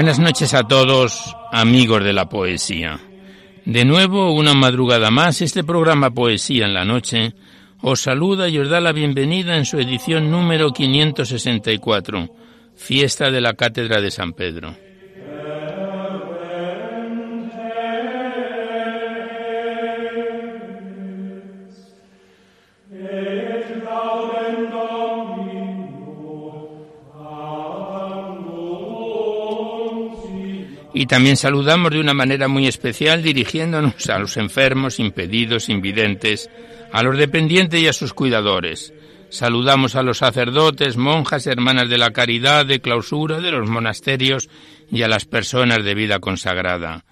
Buenas noches a todos, amigos de la poesía. De nuevo, una madrugada más, este programa Poesía en la Noche os saluda y os da la bienvenida en su edición número 564, Fiesta de la Cátedra de San Pedro. Y también saludamos de una manera muy especial dirigiéndonos a los enfermos, impedidos, invidentes, a los dependientes y a sus cuidadores. Saludamos a los sacerdotes, monjas, hermanas de la caridad, de clausura, de los monasterios y a las personas de vida consagrada.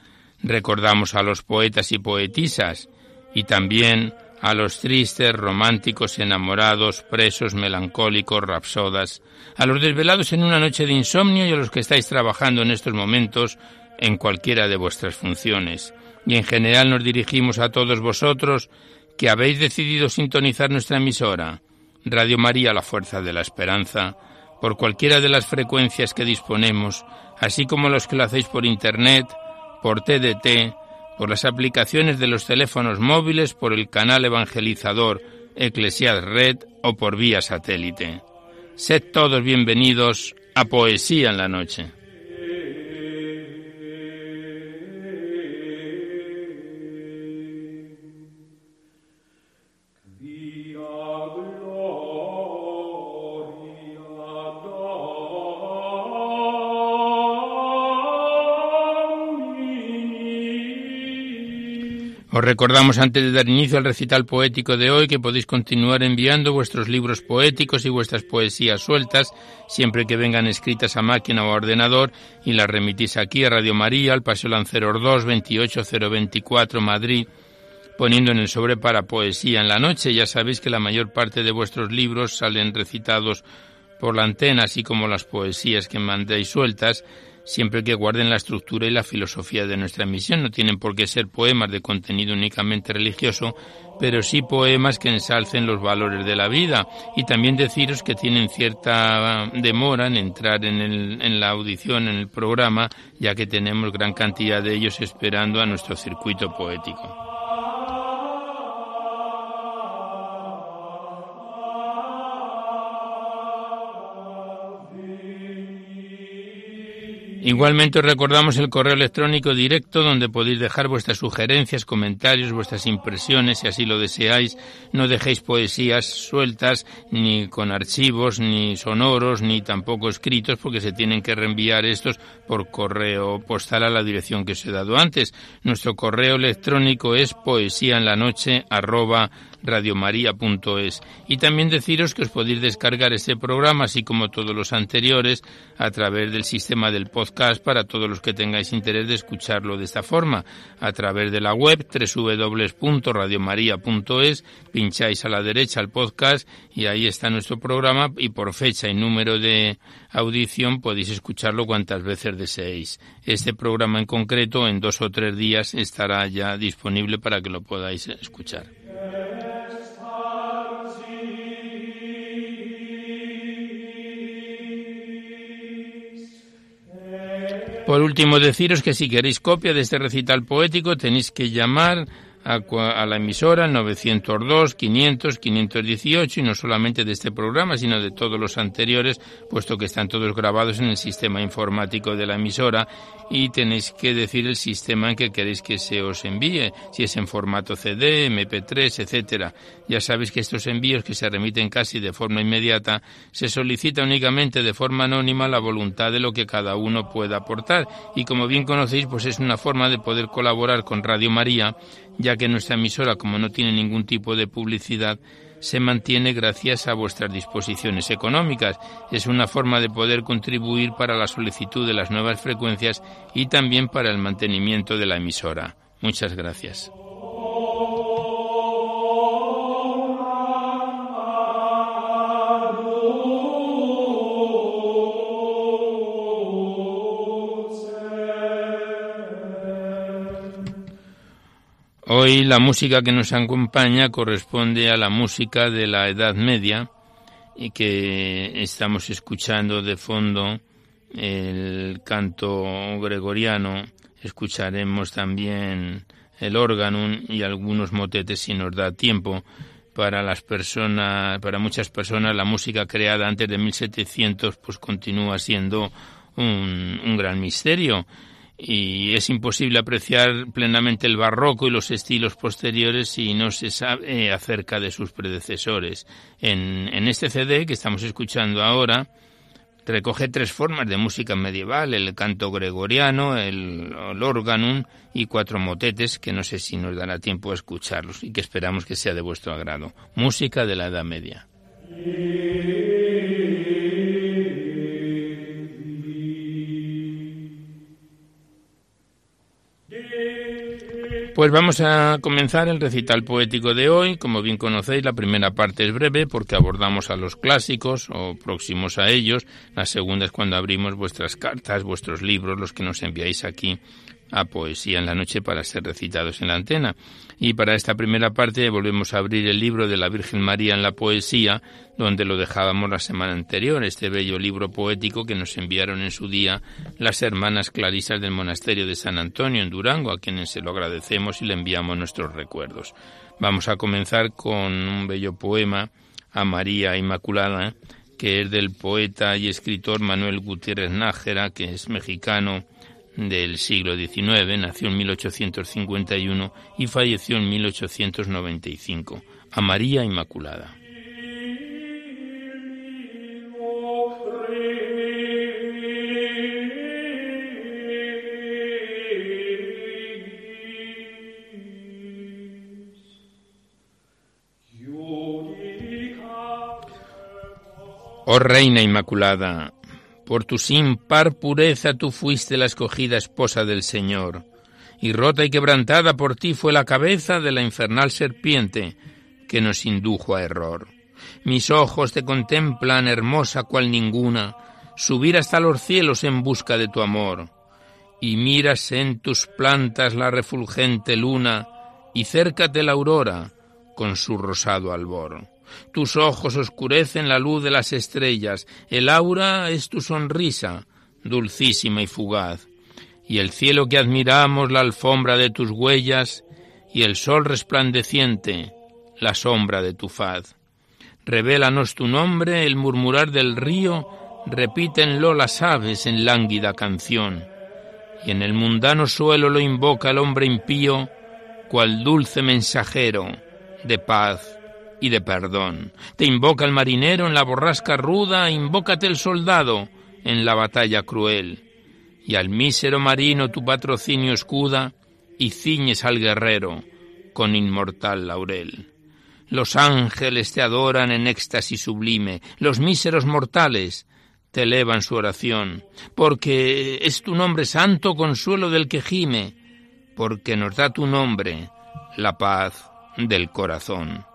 Recordamos a los poetas y poetisas y también a los tristes, románticos, enamorados, presos, melancólicos, rapsodas, a los desvelados en una noche de insomnio y a los que estáis trabajando en estos momentos en cualquiera de vuestras funciones. Y en general nos dirigimos a todos vosotros que habéis decidido sintonizar nuestra emisora, Radio María La Fuerza de la Esperanza, por cualquiera de las frecuencias que disponemos, así como los que lo hacéis por Internet, por TDT, por las aplicaciones de los teléfonos móviles, por el canal evangelizador Eclesiad Red o por vía satélite. Sed todos bienvenidos a Poesía en la Noche. Os recordamos antes de dar inicio al recital poético de hoy que podéis continuar enviando vuestros libros poéticos y vuestras poesías sueltas siempre que vengan escritas a máquina o a ordenador y las remitís aquí a Radio María, al Paseo Lanceros 2, 28024 Madrid, poniendo en el sobre para poesía en la noche. Ya sabéis que la mayor parte de vuestros libros salen recitados por la antena, así como las poesías que mandéis sueltas siempre que guarden la estructura y la filosofía de nuestra misión. No tienen por qué ser poemas de contenido únicamente religioso, pero sí poemas que ensalcen los valores de la vida. Y también deciros que tienen cierta demora en entrar en, en la audición, en el programa, ya que tenemos gran cantidad de ellos esperando a nuestro circuito poético. Igualmente os recordamos el correo electrónico directo donde podéis dejar vuestras sugerencias, comentarios, vuestras impresiones, si así lo deseáis. No dejéis poesías sueltas, ni con archivos, ni sonoros, ni tampoco escritos, porque se tienen que reenviar estos por correo postal a la dirección que os he dado antes. Nuestro correo electrónico es poesía en la noche radiomaria.es. Y también deciros que os podéis descargar este programa, así como todos los anteriores, a través del sistema del podcast para todos los que tengáis interés de escucharlo de esta forma, a través de la web www.radiomaria.es, pincháis a la derecha el podcast y ahí está nuestro programa y por fecha y número de audición podéis escucharlo cuantas veces deseéis. Este programa en concreto en dos o tres días estará ya disponible para que lo podáis escuchar. Por último, deciros que si queréis copia de este recital poético tenéis que llamar a, la emisora 902 500 518 y no solamente de este programa sino de todos los anteriores puesto que están todos grabados en el sistema informático de la emisora y tenéis que decir el sistema en que queréis que se os envíe si es en formato CD, MP3, etcétera. Ya sabéis que estos envíos que se remiten casi de forma inmediata se solicita únicamente de forma anónima la voluntad de lo que cada uno pueda aportar y como bien conocéis pues es una forma de poder colaborar con Radio María ya que nuestra emisora, como no tiene ningún tipo de publicidad, se mantiene gracias a vuestras disposiciones económicas. Es una forma de poder contribuir para la solicitud de las nuevas frecuencias y también para el mantenimiento de la emisora. Muchas gracias. Hoy la música que nos acompaña corresponde a la música de la Edad Media y que estamos escuchando de fondo el canto gregoriano, escucharemos también el órgano y algunos motetes si nos da tiempo. Para las personas, para muchas personas la música creada antes de 1700 pues continúa siendo un, un gran misterio y es imposible apreciar plenamente el barroco y los estilos posteriores si no se sabe acerca de sus predecesores. En, en este CD que estamos escuchando ahora, recoge tres formas de música medieval, el canto gregoriano, el, el órgano y cuatro motetes que no sé si nos dará tiempo a escucharlos y que esperamos que sea de vuestro agrado. Música de la Edad Media. Pues vamos a comenzar el recital poético de hoy. Como bien conocéis, la primera parte es breve porque abordamos a los clásicos o próximos a ellos. La segunda es cuando abrimos vuestras cartas, vuestros libros, los que nos enviáis aquí a Poesía en la Noche para ser recitados en la antena. Y para esta primera parte volvemos a abrir el libro de la Virgen María en la Poesía, donde lo dejábamos la semana anterior, este bello libro poético que nos enviaron en su día las hermanas clarisas del monasterio de San Antonio en Durango, a quienes se lo agradecemos y le enviamos nuestros recuerdos. Vamos a comenzar con un bello poema a María Inmaculada, que es del poeta y escritor Manuel Gutiérrez Nájera, que es mexicano, del siglo XIX, nació en 1851 y falleció en 1895, a María Inmaculada. Oh Reina Inmaculada, por tu sin par pureza tú fuiste la escogida esposa del Señor, y rota y quebrantada por ti fue la cabeza de la infernal serpiente que nos indujo a error. Mis ojos te contemplan, hermosa cual ninguna, subir hasta los cielos en busca de tu amor, y miras en tus plantas la refulgente luna, y cércate la aurora con su rosado albor. Tus ojos oscurecen la luz de las estrellas, el aura es tu sonrisa, dulcísima y fugaz, y el cielo que admiramos la alfombra de tus huellas, y el sol resplandeciente, la sombra de tu faz. Revélanos tu nombre, el murmurar del río, repítenlo las aves en lánguida canción, y en el mundano suelo lo invoca el hombre impío, cual dulce mensajero de paz y de perdón. Te invoca el marinero en la borrasca ruda, invócate el soldado en la batalla cruel. Y al mísero marino tu patrocinio escuda, y ciñes al guerrero con inmortal laurel. Los ángeles te adoran en éxtasis sublime, los míseros mortales te elevan su oración, porque es tu nombre santo consuelo del que gime, porque nos da tu nombre la paz del corazón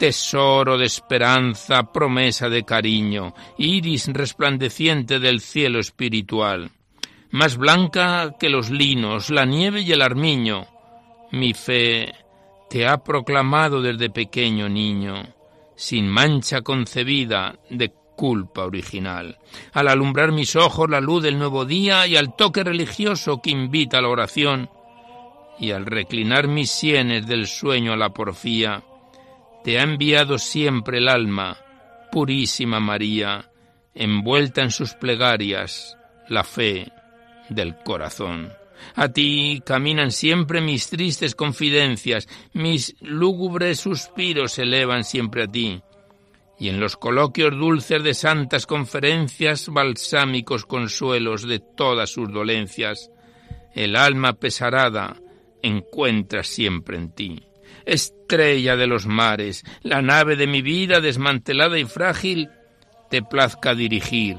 tesoro de esperanza, promesa de cariño, iris resplandeciente del cielo espiritual, más blanca que los linos, la nieve y el armiño. Mi fe te ha proclamado desde pequeño niño, sin mancha concebida de culpa original. Al alumbrar mis ojos la luz del nuevo día y al toque religioso que invita a la oración, y al reclinar mis sienes del sueño a la porfía, te ha enviado siempre el alma, purísima María, envuelta en sus plegarias, la fe del corazón. A ti caminan siempre mis tristes confidencias, mis lúgubres suspiros se elevan siempre a ti. Y en los coloquios dulces de santas conferencias, balsámicos consuelos de todas sus dolencias, el alma pesarada encuentras siempre en ti. Estrella de los mares, la nave de mi vida desmantelada y frágil, te plazca dirigir.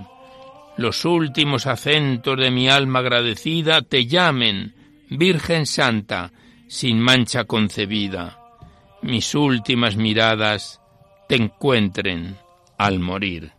Los últimos acentos de mi alma agradecida te llamen, Virgen Santa, sin mancha concebida. Mis últimas miradas te encuentren al morir.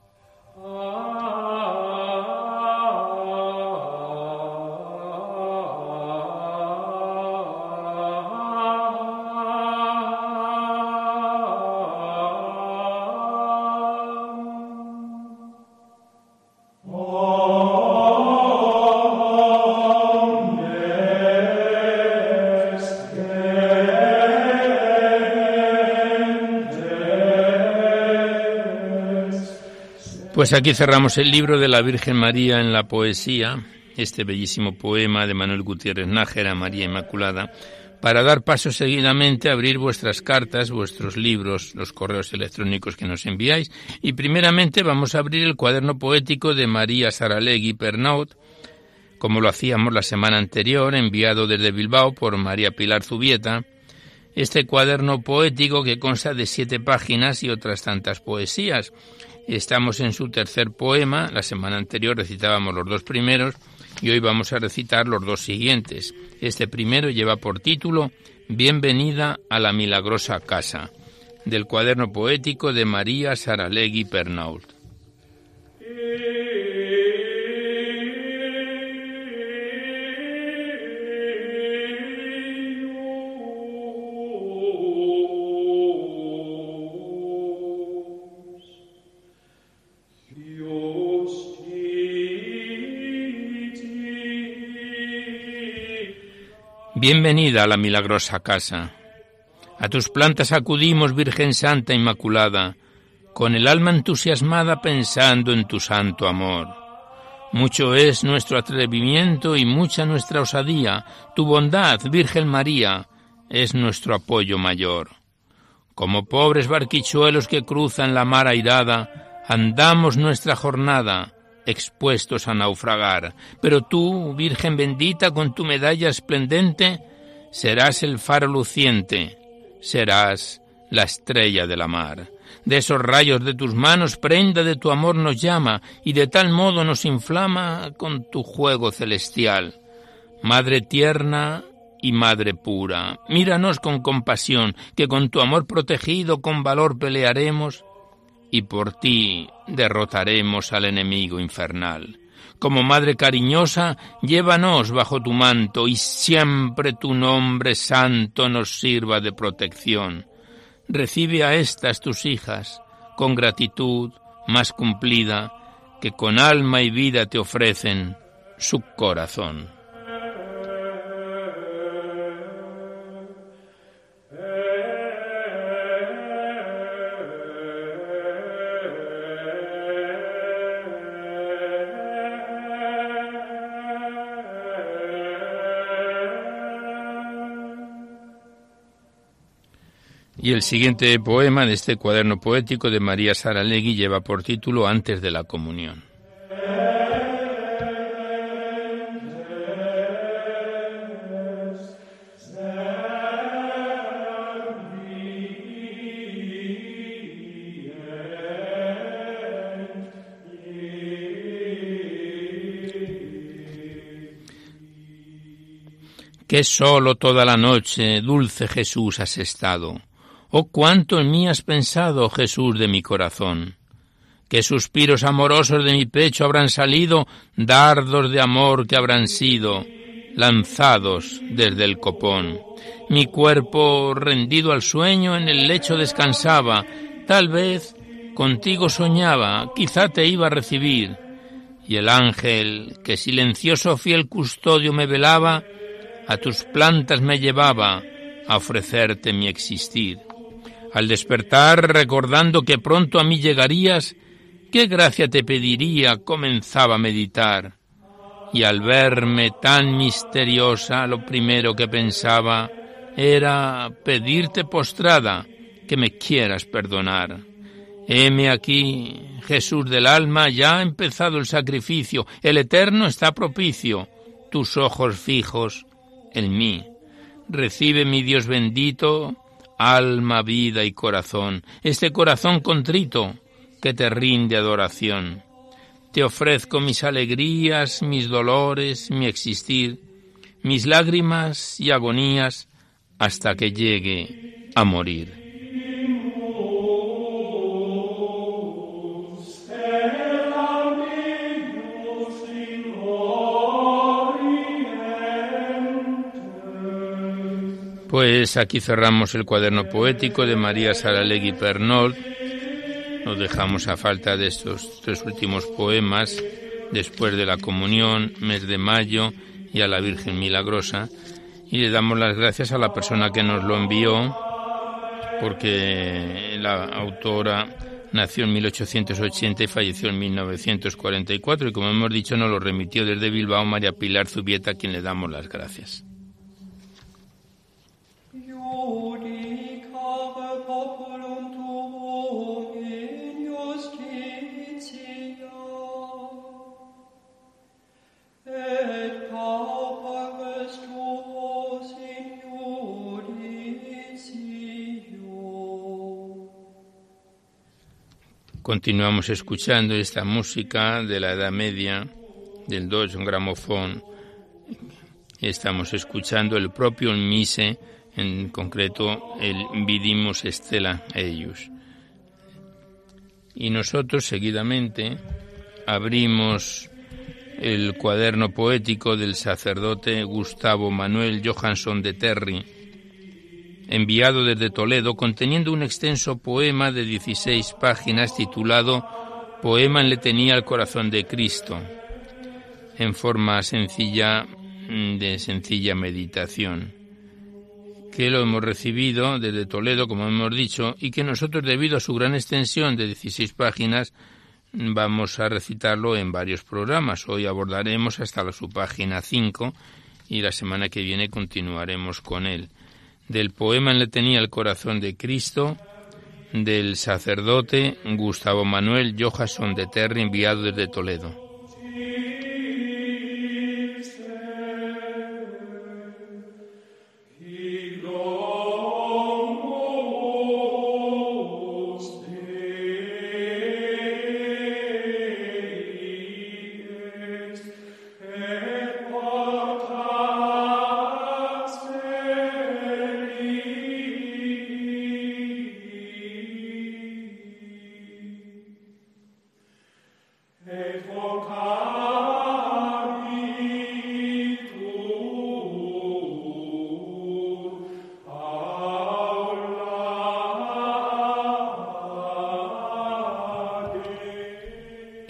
Pues aquí cerramos el libro de la Virgen María en la poesía, este bellísimo poema de Manuel Gutiérrez Nájera, María Inmaculada, para dar paso seguidamente a abrir vuestras cartas, vuestros libros, los correos electrónicos que nos enviáis. Y primeramente vamos a abrir el cuaderno poético de María Saralegui Pernaut, como lo hacíamos la semana anterior, enviado desde Bilbao por María Pilar Zubieta. Este cuaderno poético que consta de siete páginas y otras tantas poesías Estamos en su tercer poema. La semana anterior recitábamos los dos primeros y hoy vamos a recitar los dos siguientes. Este primero lleva por título Bienvenida a la milagrosa casa, del cuaderno poético de María Saralegui Pernault. Bienvenida a la milagrosa casa. A tus plantas acudimos, Virgen Santa Inmaculada, con el alma entusiasmada pensando en tu santo amor. Mucho es nuestro atrevimiento y mucha nuestra osadía. Tu bondad, Virgen María, es nuestro apoyo mayor. Como pobres barquichuelos que cruzan la mar airada, andamos nuestra jornada, expuestos a naufragar. Pero tú, Virgen bendita, con tu medalla esplendente, serás el faro luciente, serás la estrella de la mar. De esos rayos de tus manos, prenda de tu amor nos llama, y de tal modo nos inflama con tu juego celestial. Madre tierna y Madre pura, míranos con compasión, que con tu amor protegido con valor pelearemos y por ti derrotaremos al enemigo infernal. Como Madre cariñosa, llévanos bajo tu manto y siempre tu nombre santo nos sirva de protección. Recibe a estas tus hijas con gratitud más cumplida que con alma y vida te ofrecen su corazón. Y el siguiente poema de este cuaderno poético de María Saralegui lleva por título Antes de la Comunión. que solo toda la noche, dulce Jesús, has estado Oh cuánto en mí has pensado, Jesús de mi corazón. Qué suspiros amorosos de mi pecho habrán salido, dardos de amor que habrán sido lanzados desde el copón. Mi cuerpo, rendido al sueño, en el lecho descansaba. Tal vez contigo soñaba, quizá te iba a recibir. Y el ángel, que silencioso fiel custodio me velaba, a tus plantas me llevaba a ofrecerte mi existir. Al despertar, recordando que pronto a mí llegarías, ¿qué gracia te pediría? comenzaba a meditar. Y al verme tan misteriosa, lo primero que pensaba era pedirte postrada que me quieras perdonar. Heme aquí, Jesús del alma, ya ha empezado el sacrificio, el Eterno está propicio, tus ojos fijos en mí. Recibe, mi Dios bendito, alma, vida y corazón, este corazón contrito que te rinde adoración. Te ofrezco mis alegrías, mis dolores, mi existir, mis lágrimas y agonías, hasta que llegue a morir. Pues aquí cerramos el cuaderno poético de María Saralegui Pernol. Nos dejamos a falta de estos tres últimos poemas después de la comunión, mes de mayo y a la Virgen Milagrosa. Y le damos las gracias a la persona que nos lo envió, porque la autora nació en 1880 y falleció en 1944 y como hemos dicho nos lo remitió desde Bilbao María Pilar Zubieta, a quien le damos las gracias. Continuamos escuchando esta música de la Edad Media, del Deutsche Grammophon. Estamos escuchando el propio Mise, en concreto el Vidimus Stella Eius. Y nosotros seguidamente abrimos el cuaderno poético del sacerdote Gustavo Manuel Johansson de Terry, enviado desde Toledo, conteniendo un extenso poema de 16 páginas titulado Poema en letanía al corazón de Cristo, en forma sencilla de sencilla meditación, que lo hemos recibido desde Toledo, como hemos dicho, y que nosotros, debido a su gran extensión de 16 páginas, vamos a recitarlo en varios programas. Hoy abordaremos hasta su página 5 y la semana que viene continuaremos con él del poema en le tenía el corazón de Cristo, del sacerdote Gustavo Manuel Johansson de Terry, enviado desde Toledo.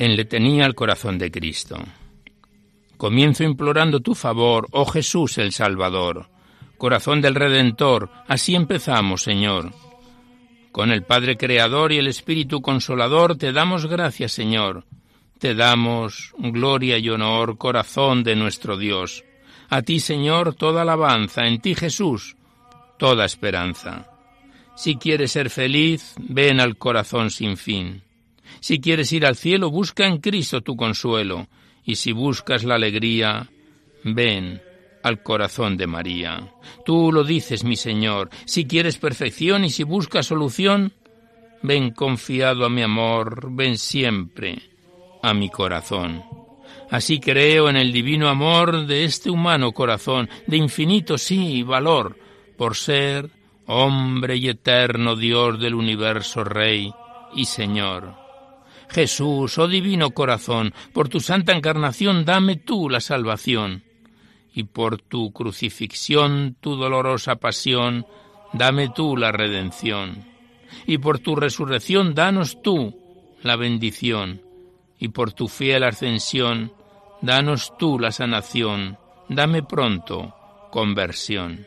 En le tenía el corazón de Cristo. Comienzo implorando tu favor, oh Jesús el Salvador, corazón del Redentor, así empezamos, Señor. Con el Padre Creador y el Espíritu Consolador te damos gracias, Señor. Te damos gloria y honor, corazón de nuestro Dios. A ti, Señor, toda alabanza, en ti, Jesús, toda esperanza. Si quieres ser feliz, ven al corazón sin fin. Si quieres ir al cielo, busca en Cristo tu consuelo, y si buscas la alegría, ven al corazón de María. Tú lo dices, mi Señor, si quieres perfección y si buscas solución, ven confiado a mi amor, ven siempre a mi corazón. Así creo en el divino amor de este humano corazón, de infinito sí valor, por ser hombre y eterno Dios del universo Rey y Señor. Jesús, oh divino corazón, por tu santa encarnación dame tú la salvación, y por tu crucifixión, tu dolorosa pasión, dame tú la redención, y por tu resurrección danos tú la bendición, y por tu fiel ascensión, danos tú la sanación, dame pronto conversión.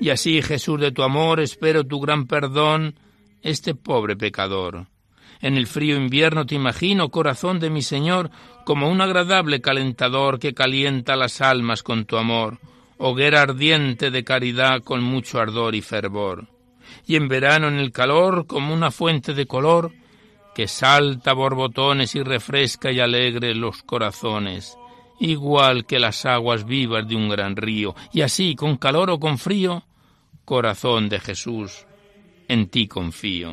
Y así, Jesús, de tu amor espero tu gran perdón, este pobre pecador en el frío invierno te imagino, corazón de mi Señor, como un agradable calentador que calienta las almas con tu amor, hoguera ardiente de caridad con mucho ardor y fervor. Y en verano en el calor, como una fuente de color, que salta borbotones y refresca y alegre los corazones, igual que las aguas vivas de un gran río, y así, con calor o con frío, corazón de Jesús, en ti confío.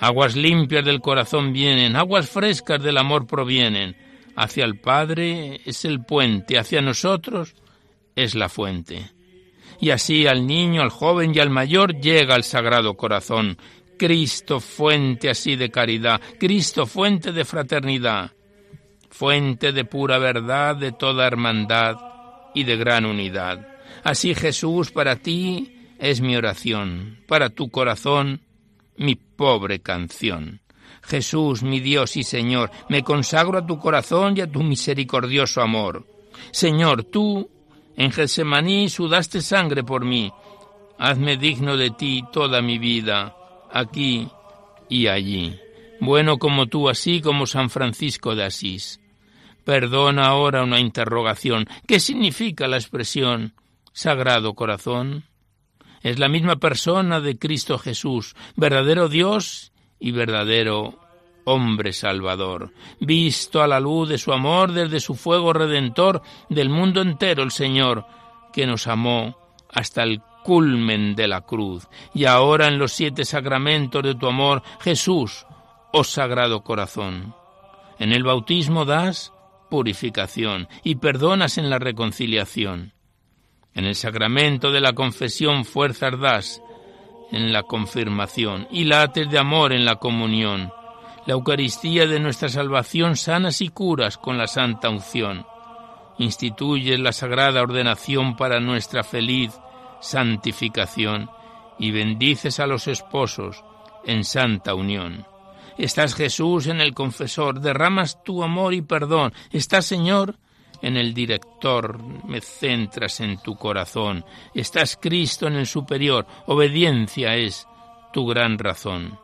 Aguas limpias del corazón vienen, aguas frescas del amor provienen. Hacia el Padre es el puente, hacia nosotros es la fuente. Y así al niño, al joven y al mayor llega el Sagrado Corazón. Cristo, fuente así de caridad, Cristo, fuente de fraternidad fuente de pura verdad, de toda hermandad y de gran unidad. Así Jesús, para ti es mi oración, para tu corazón mi pobre canción. Jesús, mi Dios y Señor, me consagro a tu corazón y a tu misericordioso amor. Señor, tú en Getsemaní sudaste sangre por mí. Hazme digno de ti toda mi vida, aquí y allí. Bueno como tú, así como San Francisco de Asís. Perdona ahora una interrogación. ¿Qué significa la expresión Sagrado Corazón? Es la misma persona de Cristo Jesús, verdadero Dios y verdadero hombre salvador, visto a la luz de su amor desde su fuego redentor del mundo entero el Señor, que nos amó hasta el culmen de la cruz, y ahora en los siete sacramentos de tu amor, Jesús, oh Sagrado Corazón. En el bautismo das purificación y perdonas en la reconciliación. En el sacramento de la confesión fuerzas das en la confirmación y lates de amor en la comunión. La Eucaristía de nuestra salvación sanas y curas con la santa unción. Instituyes la sagrada ordenación para nuestra feliz santificación y bendices a los esposos en santa unión. Estás Jesús en el confesor, derramas tu amor y perdón. Estás Señor en el director, me centras en tu corazón. Estás Cristo en el superior, obediencia es tu gran razón.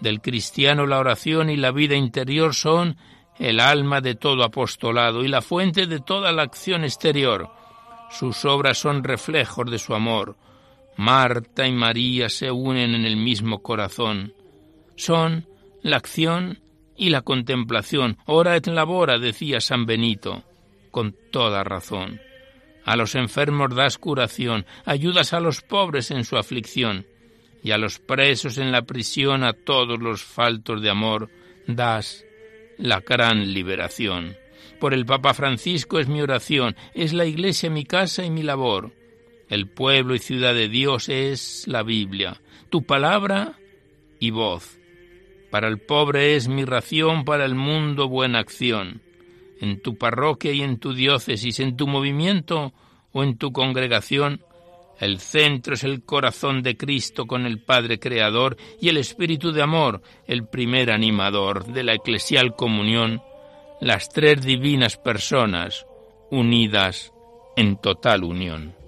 Del cristiano la oración y la vida interior son el alma de todo apostolado y la fuente de toda la acción exterior. Sus obras son reflejos de su amor. Marta y María se unen en el mismo corazón. Son la acción y la contemplación. Ora et labora, decía San Benito, con toda razón. A los enfermos das curación, ayudas a los pobres en su aflicción, y a los presos en la prisión, a todos los faltos de amor, das la gran liberación. Por el Papa Francisco es mi oración, es la Iglesia mi casa y mi labor. El pueblo y ciudad de Dios es la Biblia, tu palabra y voz. Para el pobre es mi ración, para el mundo buena acción. En tu parroquia y en tu diócesis, en tu movimiento o en tu congregación, el centro es el corazón de Cristo con el Padre Creador y el Espíritu de Amor, el primer animador de la eclesial comunión, las tres divinas personas unidas en total unión.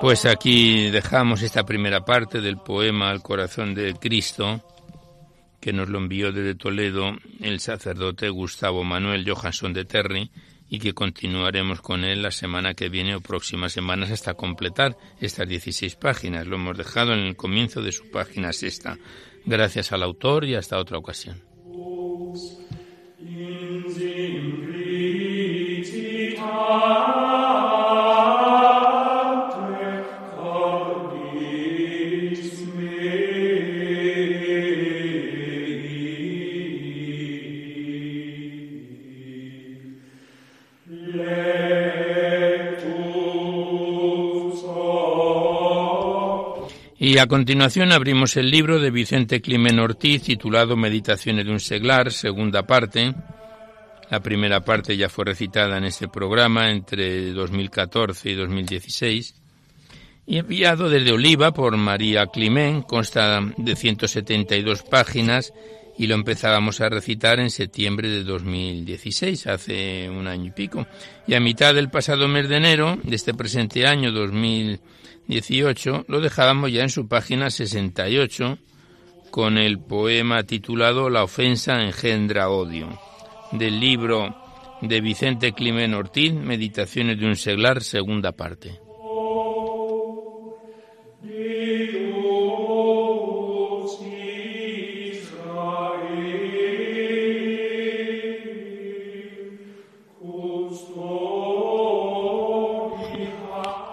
Pues aquí dejamos esta primera parte del poema Al corazón de Cristo, que nos lo envió desde Toledo el sacerdote Gustavo Manuel Johansson de Terry, y que continuaremos con él la semana que viene o próximas semanas hasta completar estas 16 páginas. Lo hemos dejado en el comienzo de su página sexta. Gracias al autor y hasta otra ocasión. Y a continuación abrimos el libro de Vicente Climen Ortiz titulado Meditaciones de un seglar, segunda parte. La primera parte ya fue recitada en este programa entre 2014 y 2016 y enviado desde Oliva por María Climen, consta de 172 páginas y lo empezábamos a recitar en septiembre de 2016, hace un año y pico. Y a mitad del pasado mes de enero de este presente año 2018 lo dejábamos ya en su página 68 con el poema titulado La ofensa engendra odio, del libro de Vicente Climen Ortiz, Meditaciones de un seglar, segunda parte.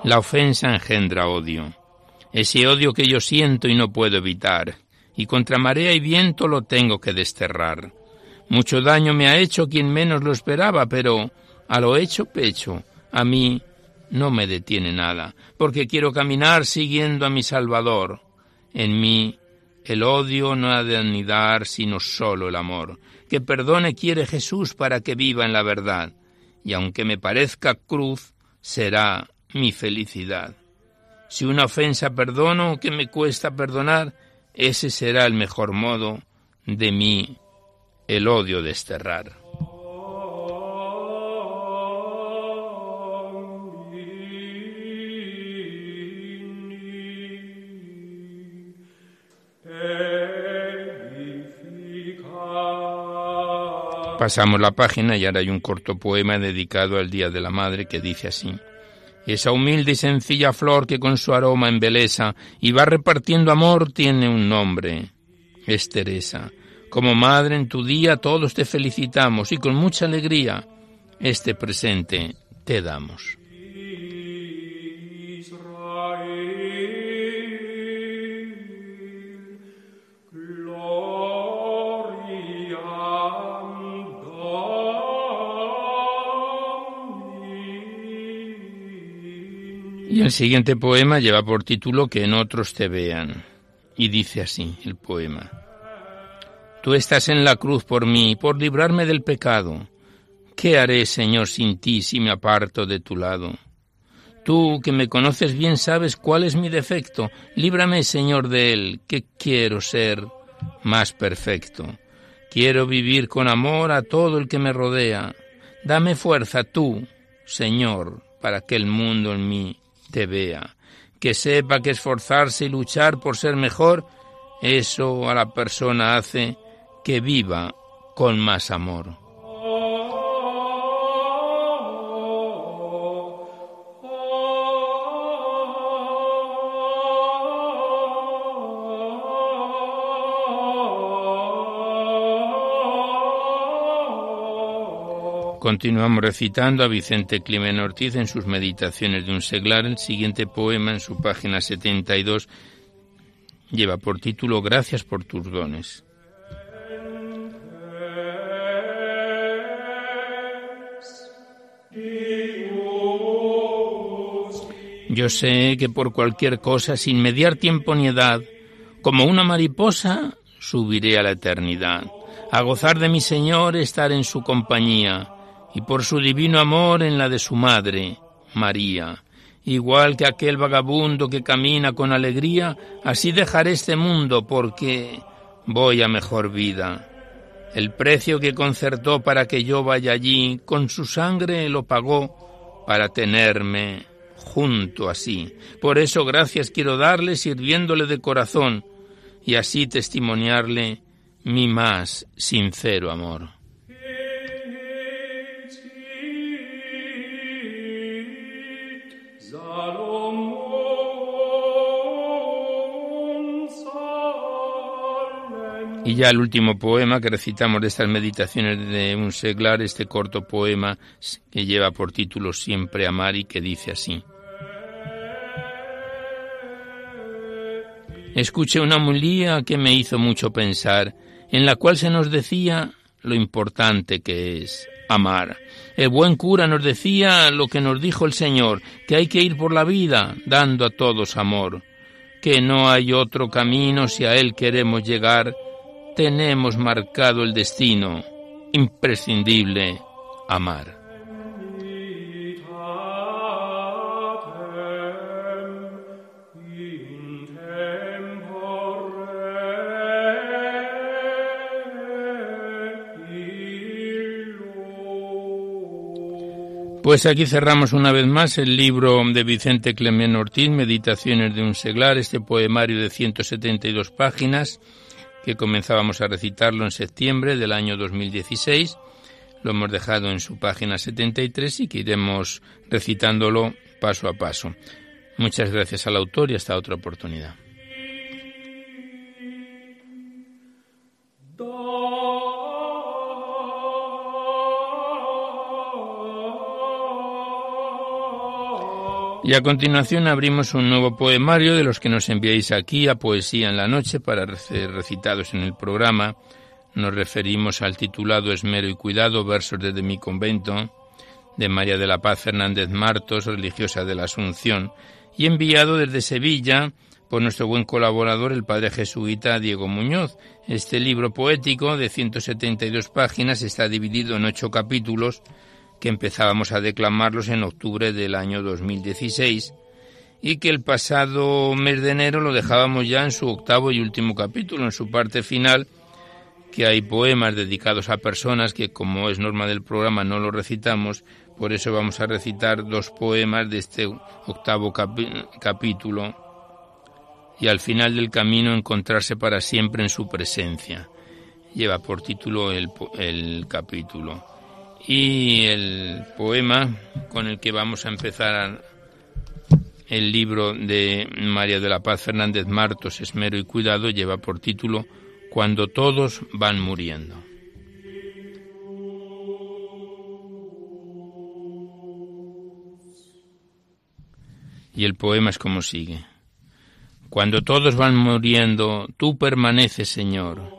La ofensa engendra odio, ese odio que yo siento y no puedo evitar, y contra marea y viento lo tengo que desterrar. Mucho daño me ha hecho quien menos lo esperaba, pero a lo hecho pecho, a mí no me detiene nada, porque quiero caminar siguiendo a mi Salvador. En mí el odio no ha de anidar sino solo el amor. Que perdone quiere Jesús para que viva en la verdad, y aunque me parezca cruz, será mi felicidad. Si una ofensa perdono que me cuesta perdonar, ese será el mejor modo de mí el odio desterrar. Pasamos la página y ahora hay un corto poema dedicado al Día de la Madre que dice así. Esa humilde y sencilla flor que con su aroma embeleza y va repartiendo amor tiene un nombre. Es Teresa. Como madre en tu día todos te felicitamos y con mucha alegría este presente te damos. El siguiente poema lleva por título Que en otros te vean. Y dice así el poema. Tú estás en la cruz por mí, por librarme del pecado. ¿Qué haré, Señor, sin ti si me aparto de tu lado? Tú, que me conoces bien, sabes cuál es mi defecto. Líbrame, Señor, de él, que quiero ser más perfecto. Quiero vivir con amor a todo el que me rodea. Dame fuerza tú, Señor, para que el mundo en mí te vea, que sepa que esforzarse y luchar por ser mejor, eso a la persona hace que viva con más amor. Continuamos recitando a Vicente Climen Ortiz en sus Meditaciones de un seglar. El siguiente poema en su página 72 lleva por título Gracias por tus dones. Yo sé que por cualquier cosa, sin mediar tiempo ni edad, como una mariposa, subiré a la eternidad, a gozar de mi Señor, estar en su compañía y por su divino amor en la de su madre, María. Igual que aquel vagabundo que camina con alegría, así dejaré este mundo porque voy a mejor vida. El precio que concertó para que yo vaya allí, con su sangre lo pagó para tenerme junto así. Por eso gracias quiero darle sirviéndole de corazón y así testimoniarle mi más sincero amor. Y ya el último poema que recitamos de estas meditaciones de un seglar, este corto poema que lleva por título Siempre amar y que dice así. Escuché una mulía que me hizo mucho pensar, en la cual se nos decía lo importante que es amar. El buen cura nos decía lo que nos dijo el Señor, que hay que ir por la vida dando a todos amor, que no hay otro camino si a Él queremos llegar, tenemos marcado el destino, imprescindible, amar. Pues aquí cerramos una vez más el libro de Vicente Clemén Ortiz, Meditaciones de un seglar, este poemario de 172 páginas que comenzábamos a recitarlo en septiembre del año 2016. Lo hemos dejado en su página 73 y que iremos recitándolo paso a paso. Muchas gracias al autor y hasta otra oportunidad. Y a continuación abrimos un nuevo poemario de los que nos enviáis aquí a Poesía en la Noche para ser recitados en el programa. Nos referimos al titulado Esmero y Cuidado, versos desde mi convento, de María de la Paz Fernández Martos, religiosa de la Asunción, y enviado desde Sevilla por nuestro buen colaborador, el padre jesuita Diego Muñoz. Este libro poético de 172 páginas está dividido en ocho capítulos que empezábamos a declamarlos en octubre del año 2016 y que el pasado mes de enero lo dejábamos ya en su octavo y último capítulo, en su parte final, que hay poemas dedicados a personas que, como es norma del programa, no lo recitamos, por eso vamos a recitar dos poemas de este octavo capítulo y al final del camino encontrarse para siempre en su presencia. Lleva por título el, el capítulo. Y el poema con el que vamos a empezar el libro de María de la Paz Fernández Martos, Esmero y Cuidado, lleva por título Cuando todos van muriendo. Y el poema es como sigue. Cuando todos van muriendo, tú permaneces, Señor.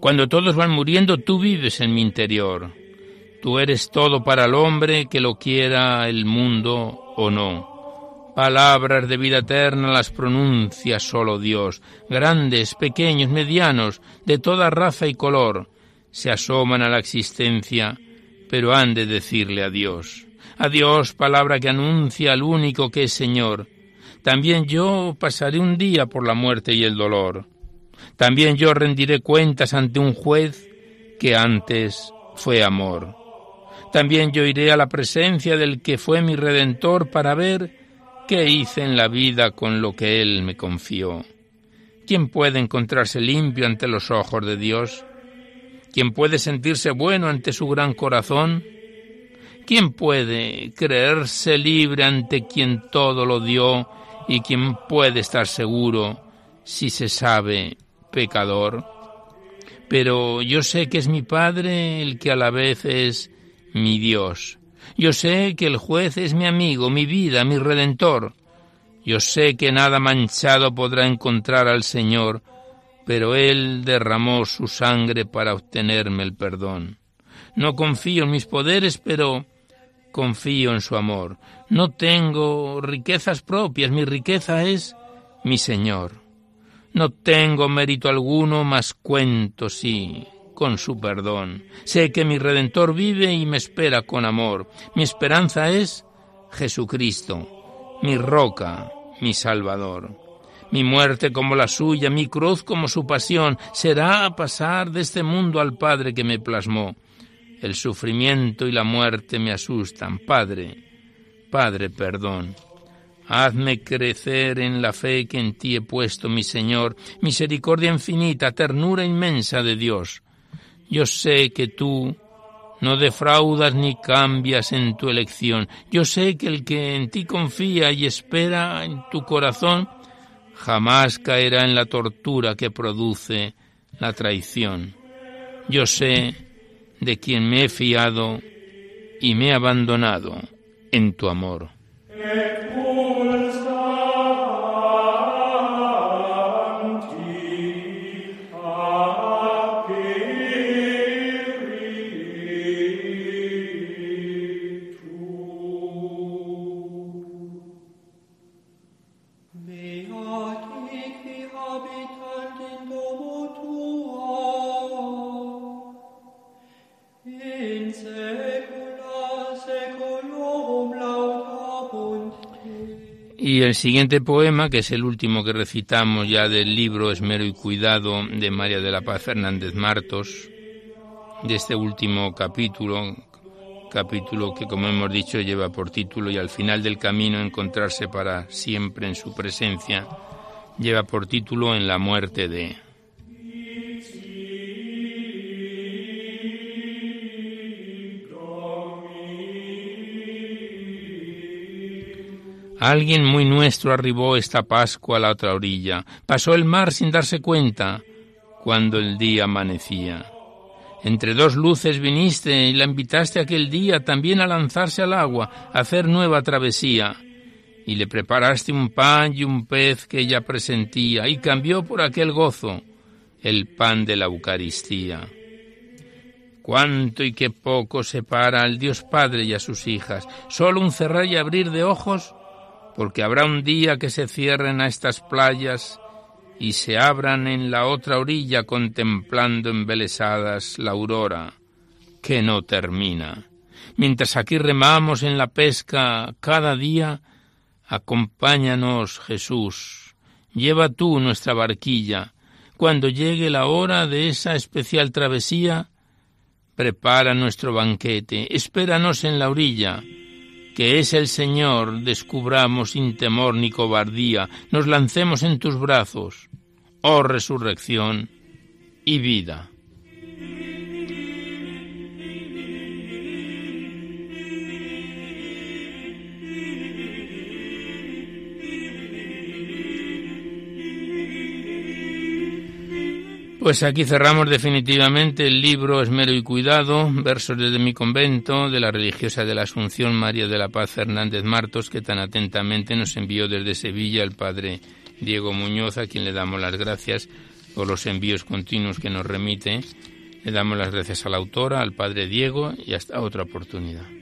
Cuando todos van muriendo, tú vives en mi interior. Tú eres todo para el hombre que lo quiera el mundo o no. Palabras de vida eterna las pronuncia solo Dios. Grandes, pequeños, medianos, de toda raza y color, se asoman a la existencia, pero han de decirle adiós. Adiós, palabra que anuncia al único que es Señor. También yo pasaré un día por la muerte y el dolor. También yo rendiré cuentas ante un juez que antes fue amor. También yo iré a la presencia del que fue mi redentor para ver qué hice en la vida con lo que él me confió. ¿Quién puede encontrarse limpio ante los ojos de Dios? ¿Quién puede sentirse bueno ante su gran corazón? ¿Quién puede creerse libre ante quien todo lo dio y quien puede estar seguro si se sabe pecador? Pero yo sé que es mi Padre el que a la vez es mi Dios. Yo sé que el juez es mi amigo, mi vida, mi redentor. Yo sé que nada manchado podrá encontrar al Señor, pero Él derramó su sangre para obtenerme el perdón. No confío en mis poderes, pero confío en su amor. No tengo riquezas propias, mi riqueza es mi Señor. No tengo mérito alguno, mas cuento sí con su perdón. Sé que mi Redentor vive y me espera con amor. Mi esperanza es Jesucristo, mi roca, mi Salvador. Mi muerte como la suya, mi cruz como su pasión, será pasar de este mundo al Padre que me plasmó. El sufrimiento y la muerte me asustan. Padre, Padre, perdón. Hazme crecer en la fe que en ti he puesto, mi Señor, misericordia infinita, ternura inmensa de Dios. Yo sé que tú no defraudas ni cambias en tu elección. Yo sé que el que en ti confía y espera en tu corazón jamás caerá en la tortura que produce la traición. Yo sé de quien me he fiado y me he abandonado en tu amor. Y el siguiente poema, que es el último que recitamos ya del libro Esmero y Cuidado de María de la Paz Fernández Martos, de este último capítulo, capítulo que, como hemos dicho, lleva por título y al final del camino encontrarse para siempre en su presencia, lleva por título en la muerte de. Alguien muy nuestro arribó esta Pascua a la otra orilla, pasó el mar sin darse cuenta, cuando el día amanecía. Entre dos luces viniste y la invitaste aquel día también a lanzarse al agua, a hacer nueva travesía. Y le preparaste un pan y un pez que ella presentía, y cambió por aquel gozo el pan de la Eucaristía. Cuánto y qué poco separa al Dios Padre y a sus hijas, solo un cerrar y abrir de ojos, porque habrá un día que se cierren a estas playas y se abran en la otra orilla contemplando embelesadas la aurora que no termina. Mientras aquí remamos en la pesca cada día, acompáñanos Jesús, lleva tú nuestra barquilla. Cuando llegue la hora de esa especial travesía, prepara nuestro banquete, espéranos en la orilla, que es el Señor, descubramos sin temor ni cobardía, nos lancemos en tus brazos, oh resurrección y vida. Pues aquí cerramos definitivamente el libro Esmero y Cuidado, versos desde mi convento, de la religiosa de la Asunción María de la Paz Fernández Martos, que tan atentamente nos envió desde Sevilla el padre Diego Muñoz, a quien le damos las gracias por los envíos continuos que nos remite. Le damos las gracias a la autora, al padre Diego y hasta otra oportunidad.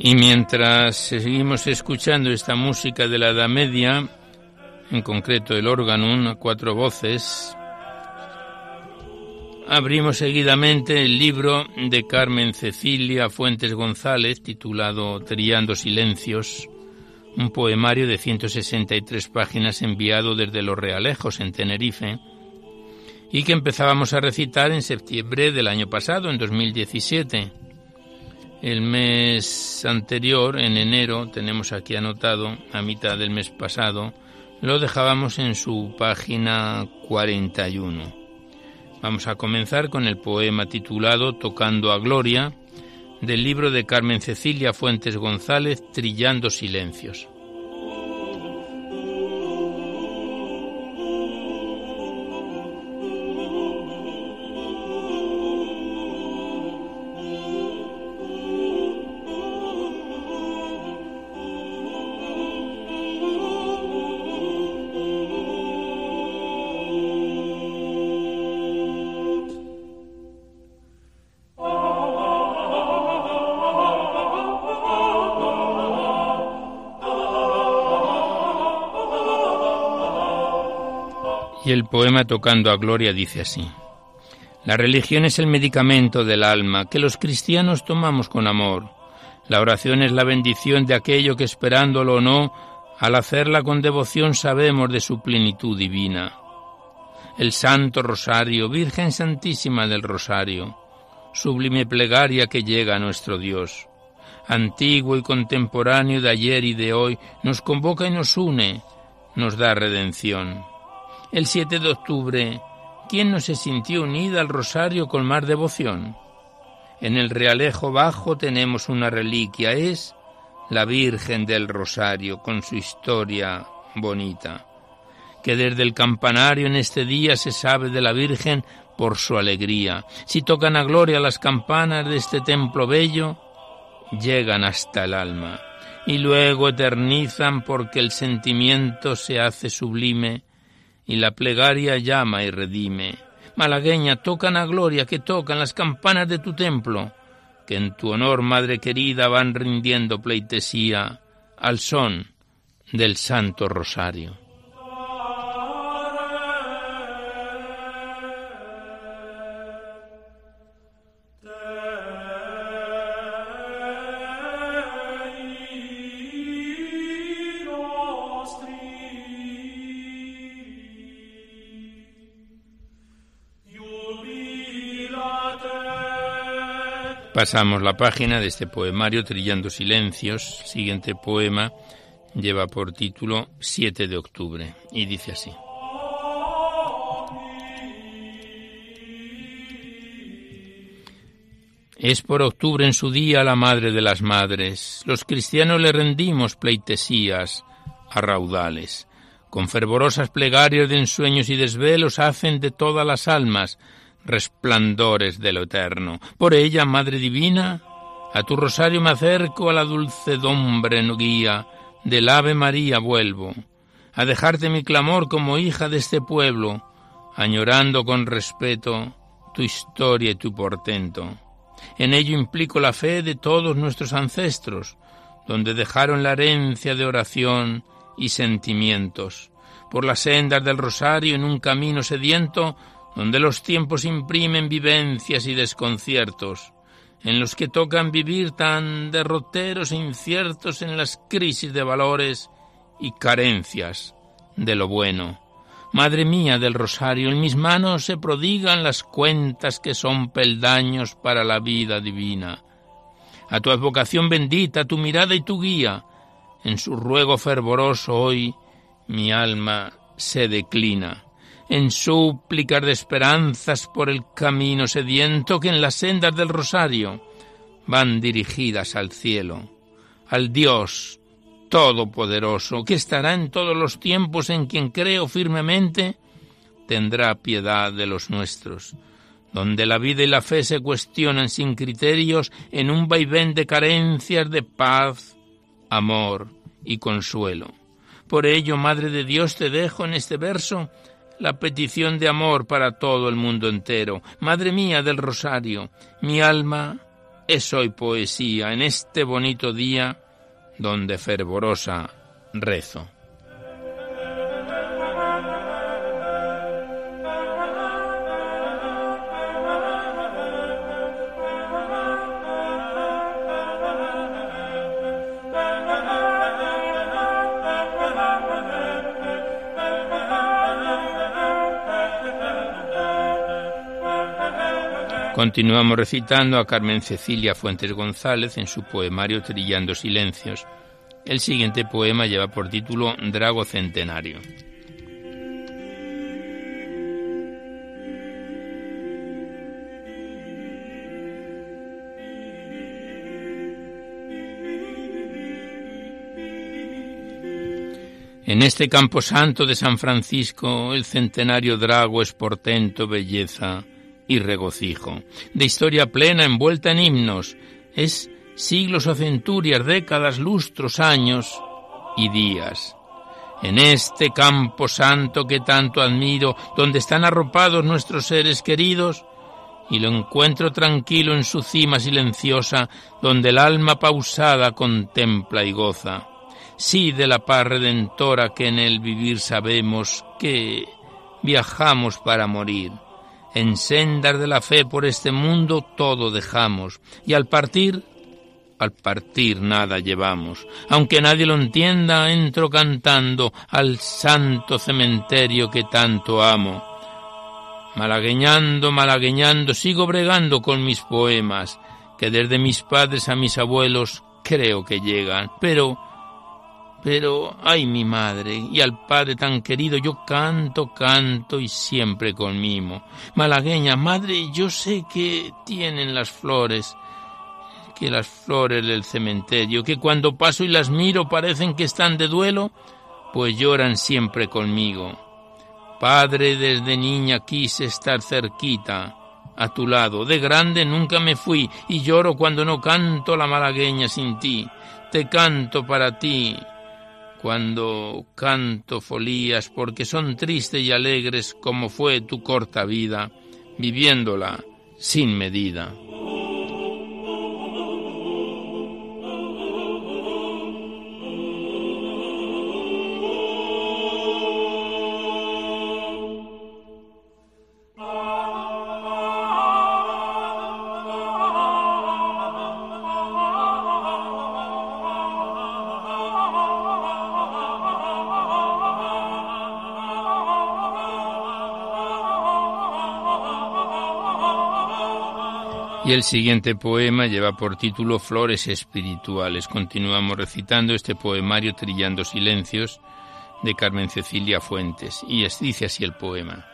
Y mientras seguimos escuchando esta música de la Edad Media, en concreto el órgano a cuatro voces, abrimos seguidamente el libro de Carmen Cecilia Fuentes González titulado Triando Silencios, un poemario de 163 páginas enviado desde Los Realejos en Tenerife y que empezábamos a recitar en septiembre del año pasado, en 2017. El mes anterior, en enero, tenemos aquí anotado, a mitad del mes pasado, lo dejábamos en su página 41. Vamos a comenzar con el poema titulado Tocando a Gloria, del libro de Carmen Cecilia Fuentes González, Trillando Silencios. Poema Tocando a Gloria dice así. La religión es el medicamento del alma que los cristianos tomamos con amor. La oración es la bendición de aquello que esperándolo o no, al hacerla con devoción sabemos de su plenitud divina. El Santo Rosario, Virgen Santísima del Rosario, sublime plegaria que llega a nuestro Dios, antiguo y contemporáneo de ayer y de hoy, nos convoca y nos une, nos da redención. El 7 de octubre, ¿quién no se sintió unida al rosario con más devoción? En el realejo bajo tenemos una reliquia, es la Virgen del Rosario, con su historia bonita, que desde el campanario en este día se sabe de la Virgen por su alegría. Si tocan a gloria las campanas de este templo bello, llegan hasta el alma, y luego eternizan porque el sentimiento se hace sublime y la plegaria llama y redime. Malagueña, tocan a gloria que tocan las campanas de tu templo, que en tu honor, madre querida, van rindiendo pleitesía al son del Santo Rosario. Pasamos la página de este poemario Trillando Silencios. siguiente poema lleva por título 7 de octubre y dice así. Es por octubre en su día la madre de las madres. Los cristianos le rendimos pleitesías a raudales. Con fervorosas plegarias de ensueños y desvelos hacen de todas las almas resplandores de lo eterno. Por ella, Madre Divina, a tu rosario me acerco, a la dulcedombre no guía, del Ave María vuelvo, a dejarte mi clamor como hija de este pueblo, añorando con respeto tu historia y tu portento. En ello implico la fe de todos nuestros ancestros, donde dejaron la herencia de oración y sentimientos. Por las sendas del rosario en un camino sediento donde los tiempos imprimen vivencias y desconciertos, en los que tocan vivir tan derroteros e inciertos en las crisis de valores y carencias de lo bueno. Madre mía del rosario, en mis manos se prodigan las cuentas que son peldaños para la vida divina. A tu advocación bendita, tu mirada y tu guía, en su ruego fervoroso hoy mi alma se declina en súplicas de esperanzas por el camino sediento que en las sendas del rosario van dirigidas al cielo, al Dios Todopoderoso, que estará en todos los tiempos en quien creo firmemente, tendrá piedad de los nuestros, donde la vida y la fe se cuestionan sin criterios en un vaivén de carencias de paz, amor y consuelo. Por ello, Madre de Dios, te dejo en este verso la petición de amor para todo el mundo entero. Madre mía del Rosario, mi alma es hoy poesía en este bonito día donde fervorosa rezo. Continuamos recitando a Carmen Cecilia Fuentes González en su poemario Trillando Silencios. El siguiente poema lleva por título Drago Centenario. En este campo santo de San Francisco, el centenario drago es portento, belleza, y regocijo, de historia plena envuelta en himnos, es siglos o centurias, décadas, lustros, años y días. En este campo santo que tanto admiro, donde están arropados nuestros seres queridos, y lo encuentro tranquilo en su cima silenciosa, donde el alma pausada contempla y goza. Sí de la paz redentora que en el vivir sabemos que viajamos para morir en sendas de la fe por este mundo todo dejamos, y al partir, al partir nada llevamos. Aunque nadie lo entienda, entro cantando al santo cementerio que tanto amo. Malagueñando, malagueñando, sigo bregando con mis poemas, que desde mis padres a mis abuelos creo que llegan, pero pero, ay mi madre, y al padre tan querido yo canto, canto y siempre con mimo. Malagueña, madre, yo sé que tienen las flores, que las flores del cementerio, que cuando paso y las miro parecen que están de duelo, pues lloran siempre conmigo. Padre, desde niña quise estar cerquita, a tu lado. De grande nunca me fui y lloro cuando no canto la malagueña sin ti. Te canto para ti, cuando canto folías porque son tristes y alegres como fue tu corta vida, viviéndola sin medida. Y el siguiente poema lleva por título Flores Espirituales. Continuamos recitando este poemario Trillando Silencios de Carmen Cecilia Fuentes. Y dice así el poema.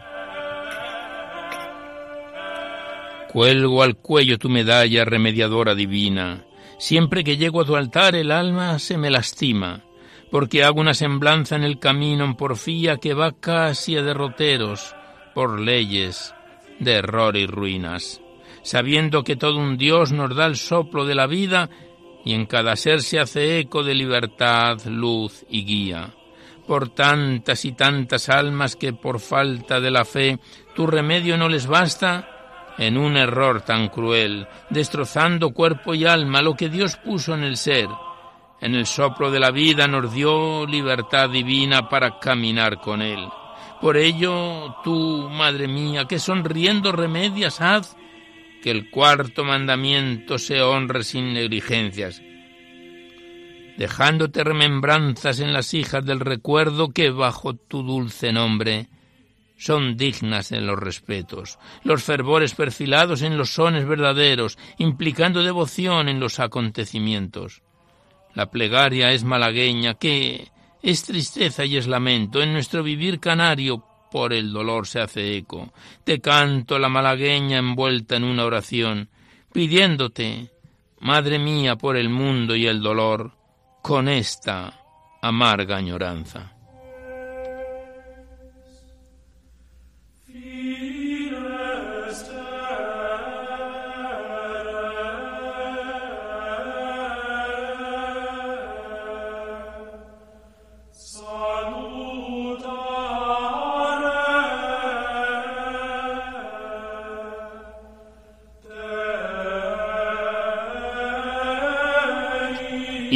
Cuelgo al cuello tu medalla remediadora divina. Siempre que llego a tu altar el alma se me lastima, porque hago una semblanza en el camino en porfía que va casi a derroteros por leyes de error y ruinas sabiendo que todo un Dios nos da el soplo de la vida y en cada ser se hace eco de libertad, luz y guía. Por tantas y tantas almas que por falta de la fe tu remedio no les basta, en un error tan cruel, destrozando cuerpo y alma lo que Dios puso en el ser. En el soplo de la vida nos dio libertad divina para caminar con Él. Por ello, tú, Madre mía, que sonriendo remedias haz que el cuarto mandamiento se honre sin negligencias, dejándote remembranzas en las hijas del recuerdo que bajo tu dulce nombre son dignas en los respetos, los fervores perfilados en los sones verdaderos, implicando devoción en los acontecimientos. La plegaria es malagueña, que es tristeza y es lamento, en nuestro vivir canario por el dolor se hace eco. Te canto la malagueña envuelta en una oración, pidiéndote, Madre mía, por el mundo y el dolor, con esta amarga añoranza.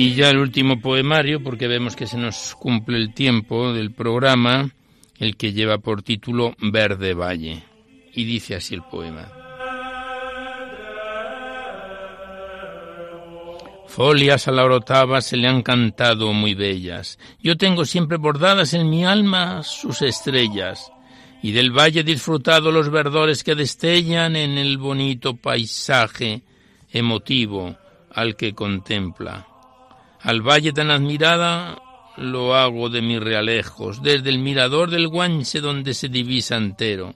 Y ya el último poemario, porque vemos que se nos cumple el tiempo del programa, el que lleva por título Verde Valle. Y dice así el poema. Folias a la orotava se le han cantado muy bellas. Yo tengo siempre bordadas en mi alma sus estrellas, y del valle disfrutado los verdores que destellan en el bonito paisaje emotivo al que contempla. Al valle tan admirada lo hago de mis realejos, desde el mirador del Guanche donde se divisa entero.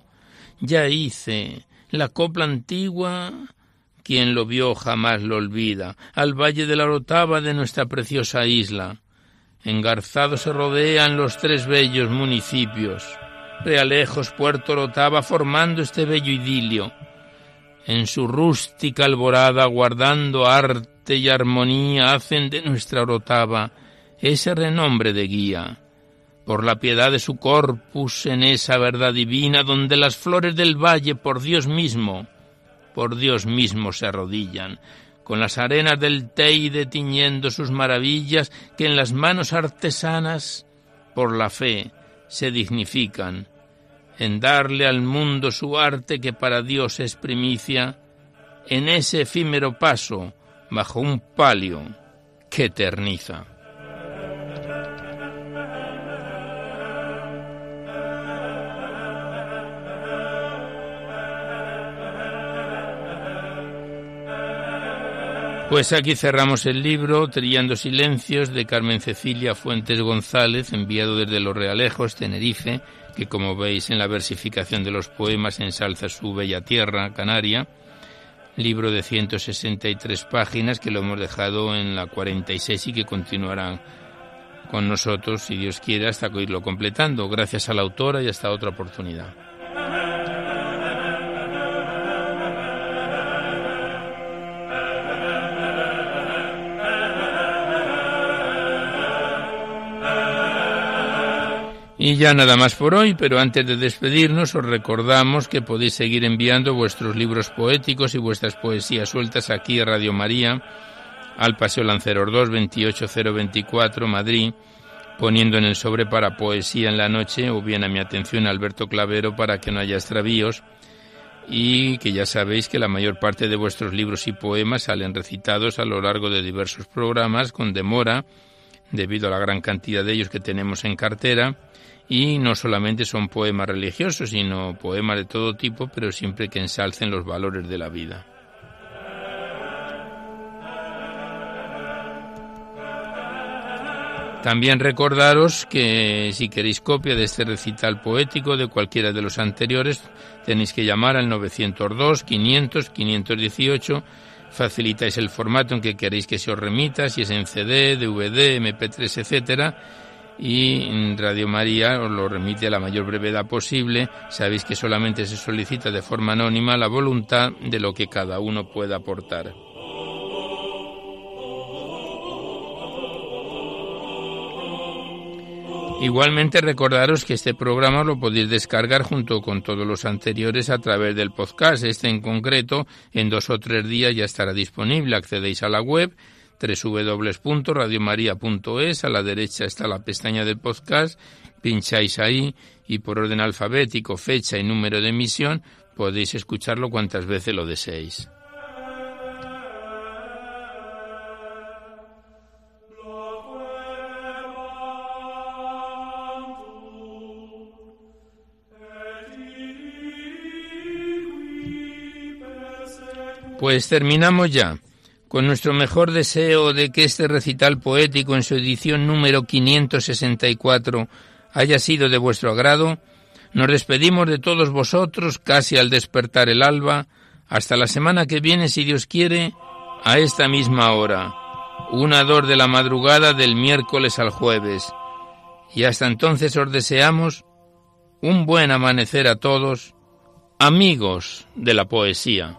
Ya hice la copla antigua, quien lo vio jamás lo olvida, al valle de la Orotava de nuestra preciosa isla. Engarzado se rodean los tres bellos municipios, Realejos, Puerto Orotava, formando este bello idilio. En su rústica alborada, guardando arte y armonía hacen de nuestra Orotava ese renombre de guía, por la piedad de su corpus en esa verdad divina donde las flores del valle por Dios mismo, por Dios mismo se arrodillan, con las arenas del Teide tiñendo sus maravillas que en las manos artesanas, por la fe, se dignifican, en darle al mundo su arte que para Dios es primicia, en ese efímero paso, bajo un palio que eterniza. Pues aquí cerramos el libro Trillando Silencios de Carmen Cecilia Fuentes González, enviado desde Los Realejos, Tenerife, que como veis en la versificación de los poemas ensalza su bella tierra, Canaria, libro de 163 páginas que lo hemos dejado en la 46 y que continuará con nosotros, si Dios quiere, hasta irlo completando. Gracias a la autora y hasta otra oportunidad. Y ya nada más por hoy, pero antes de despedirnos os recordamos que podéis seguir enviando vuestros libros poéticos y vuestras poesías sueltas aquí a Radio María, al Paseo Lanceros 2, 28024, Madrid, poniendo en el sobre para poesía en la noche o bien a mi atención Alberto Clavero para que no haya extravíos. Y que ya sabéis que la mayor parte de vuestros libros y poemas salen recitados a lo largo de diversos programas con demora debido a la gran cantidad de ellos que tenemos en cartera y no solamente son poemas religiosos, sino poemas de todo tipo, pero siempre que ensalcen los valores de la vida. También recordaros que si queréis copia de este recital poético de cualquiera de los anteriores, tenéis que llamar al 902 500 518. Facilitáis el formato en que queréis que se os remita, si es en CD, DVD, MP3, etcétera y Radio María os lo remite a la mayor brevedad posible. Sabéis que solamente se solicita de forma anónima la voluntad de lo que cada uno pueda aportar. Igualmente recordaros que este programa lo podéis descargar junto con todos los anteriores a través del podcast. Este en concreto en dos o tres días ya estará disponible. Accedéis a la web www.radiomaria.es. A la derecha está la pestaña del podcast. Pincháis ahí y por orden alfabético, fecha y número de emisión podéis escucharlo cuantas veces lo deseéis. Pues terminamos ya. Con nuestro mejor deseo de que este recital poético en su edición número 564 haya sido de vuestro agrado, nos despedimos de todos vosotros casi al despertar el alba, hasta la semana que viene, si Dios quiere, a esta misma hora, una dor de la madrugada del miércoles al jueves. Y hasta entonces os deseamos un buen amanecer a todos, amigos de la poesía.